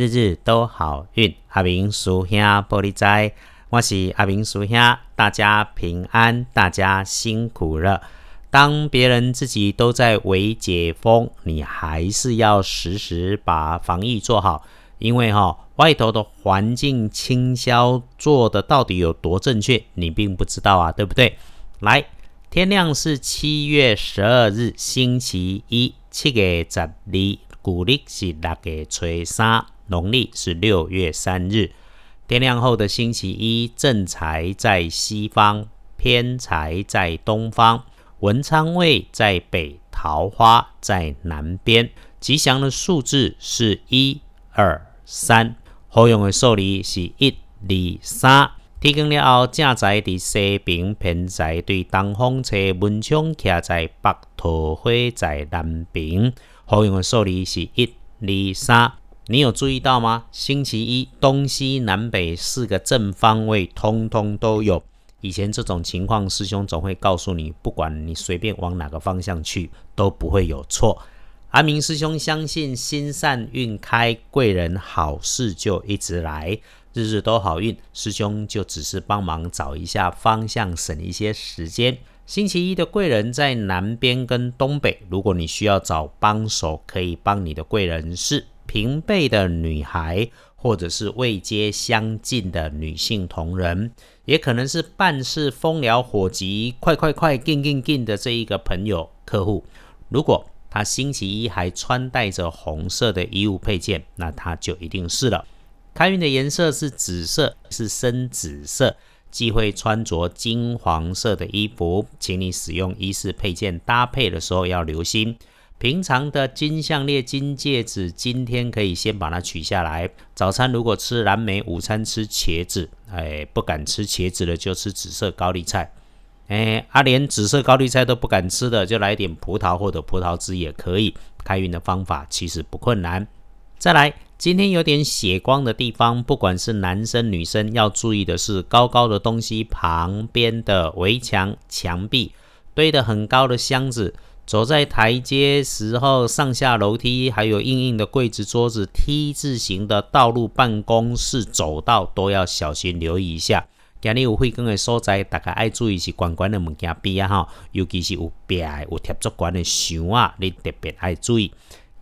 日日都好运。阿明叔兄玻璃仔，我是阿明叔兄，大家平安，大家辛苦了。当别人自己都在围解封，你还是要时时把防疫做好，因为哈外头的环境清消做的到底有多正确，你并不知道啊，对不对？来，天亮是七月十二日，星期一，七月十二，古历是六月初三，农历是六月三日。天亮后的星期一，正财在西方，偏财在东方。文昌位在北，桃花在南边。吉祥的数字是一、二、三。好用的数字是一、二、三。天光了后，正在伫西边，偏财对东方车文昌徛在北，桃花在南边。好用的数字是一、二、三。你有注意到吗？星期一东西南北四个正方位，通通都有。以前这种情况，师兄总会告诉你，不管你随便往哪个方向去，都不会有错。阿明师兄相信心善运开，贵人好事就一直来，日日都好运。师兄就只是帮忙找一下方向，省一些时间。星期一的贵人在南边跟东北，如果你需要找帮手，可以帮你的贵人是平辈的女孩。或者是位阶相近的女性同仁，也可能是办事风燎火急、快快快、进进进的这一个朋友客户。如果他星期一还穿戴着红色的衣物配件，那他就一定是了。开运的颜色是紫色，是深紫色，忌讳穿着金黄色的衣服，请你使用衣饰配件搭配的时候要留心。平常的金项链、金戒指，今天可以先把它取下来。早餐如果吃蓝莓，午餐吃茄子，哎，不敢吃茄子的就吃紫色高丽菜。哎，啊，连紫色高丽菜都不敢吃的，就来点葡萄或者葡萄汁也可以。开运的方法其实不困难。再来，今天有点血光的地方，不管是男生女生，要注意的是高高的东西旁边的围墙、墙壁堆得很高的箱子。走在台阶时候，上下楼梯，还有硬硬的柜子、桌子、T 字形的道路、办公室走道，都要小心留意一下。今日有会更的所在，大家爱注意是关关的物件边啊哈，尤其是有壁、有贴足管的箱啊，你特别爱注意。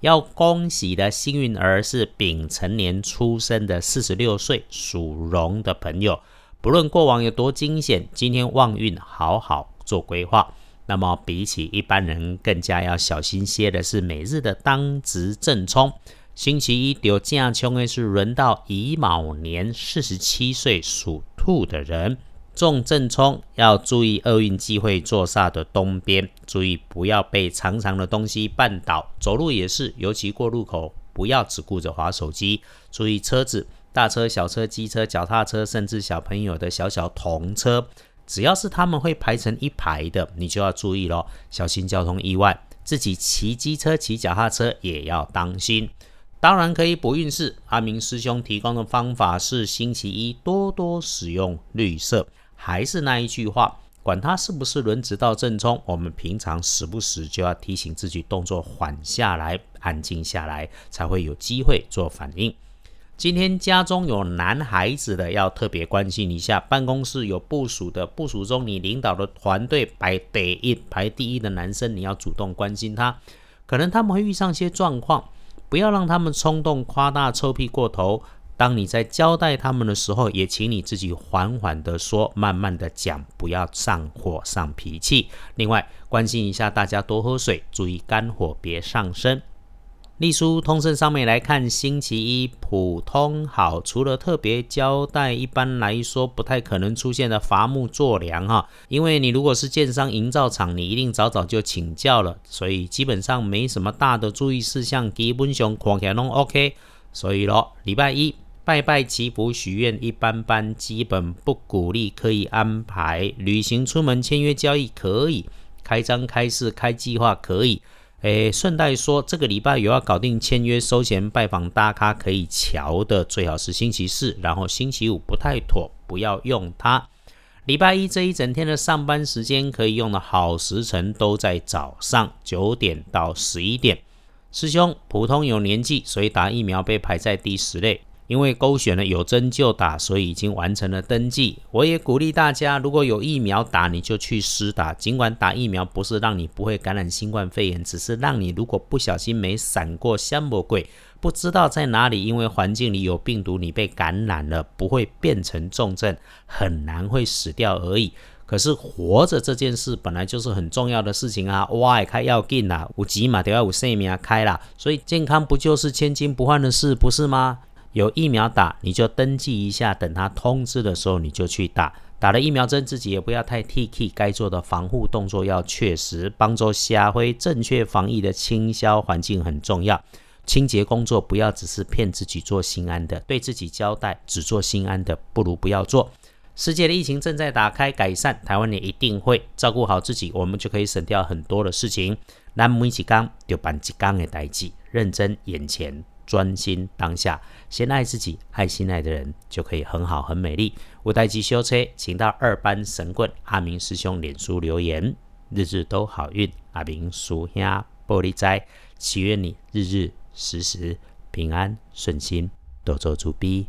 要恭喜的幸运儿是丙辰年出生的四十六岁属龙的朋友，不论过往有多惊险，今天旺运好好做规划。那么，比起一般人更加要小心些的是每日的当值正冲。星期一丢这样冲的是轮到乙卯年四十七岁属兔的人中正冲，要注意厄运机会坐煞的东边，注意不要被长长的东西绊倒。走路也是，尤其过路口，不要只顾着划手机，注意车子、大车、小车、机车、脚踏车，甚至小朋友的小小童车。只要是他们会排成一排的，你就要注意咯，小心交通意外。自己骑机车、骑脚踏车也要当心。当然可以补运势，阿明师兄提供的方法是：星期一多多使用绿色。还是那一句话，管他是不是轮值到正冲，我们平常时不时就要提醒自己动作缓下来，安静下来，才会有机会做反应。今天家中有男孩子的，要特别关心一下；办公室有部署的，部署中你领导的团队排第一排第一的男生，你要主动关心他。可能他们会遇上些状况，不要让他们冲动、夸大、臭屁过头。当你在交代他们的时候，也请你自己缓缓的说，慢慢的讲，不要上火、上脾气。另外，关心一下大家多喝水，注意肝火别上升。隶书通胜上面来看，星期一普通好，除了特别交代，一般来说不太可能出现的伐木做梁哈。因为你如果是建商营造厂，你一定早早就请教了，所以基本上没什么大的注意事项，基本上看起来拢 OK。所以咯，礼拜一拜拜祈福许愿一般般，基本不鼓励，可以安排旅行出门签约交易可以，开张开市开计划可以。诶，顺带说，这个礼拜有要搞定签约、收钱、拜访大咖可以瞧的，最好是星期四，然后星期五不太妥，不要用它。礼拜一这一整天的上班时间可以用的好时辰都在早上九点到十一点。师兄，普通有年纪，所以打疫苗被排在第十类。因为勾选了有针就打，所以已经完成了登记。我也鼓励大家，如果有疫苗打，你就去施打。尽管打疫苗不是让你不会感染新冠肺炎，只是让你如果不小心没闪过香魔鬼，不知道在哪里，因为环境里有病毒，你被感染了，不会变成重症，很难会死掉而已。可是活着这件事本来就是很重要的事情啊！哇，开药进啦，五级嘛都要五生命开啦，所以健康不就是千金不换的事，不是吗？有疫苗打，你就登记一下，等他通知的时候你就去打。打了疫苗针，自己也不要太 T K，该做的防护动作要确实，帮助下回正确防疫的清消环境很重要。清洁工作不要只是骗自己做心安的，对自己交代，只做心安的不如不要做。世界的疫情正在打开改善，台湾也一定会照顾好自己，我们就可以省掉很多的事情。咱每一天就办一天的代志，认真眼前，专心当下，先爱自己，爱心爱的人，就可以很好很美丽。我代机修车，请到二班神棍阿明师兄脸书留言，日日都好运。阿明叔兄玻璃斋，祈愿你日日时时平安顺心，多做主逼。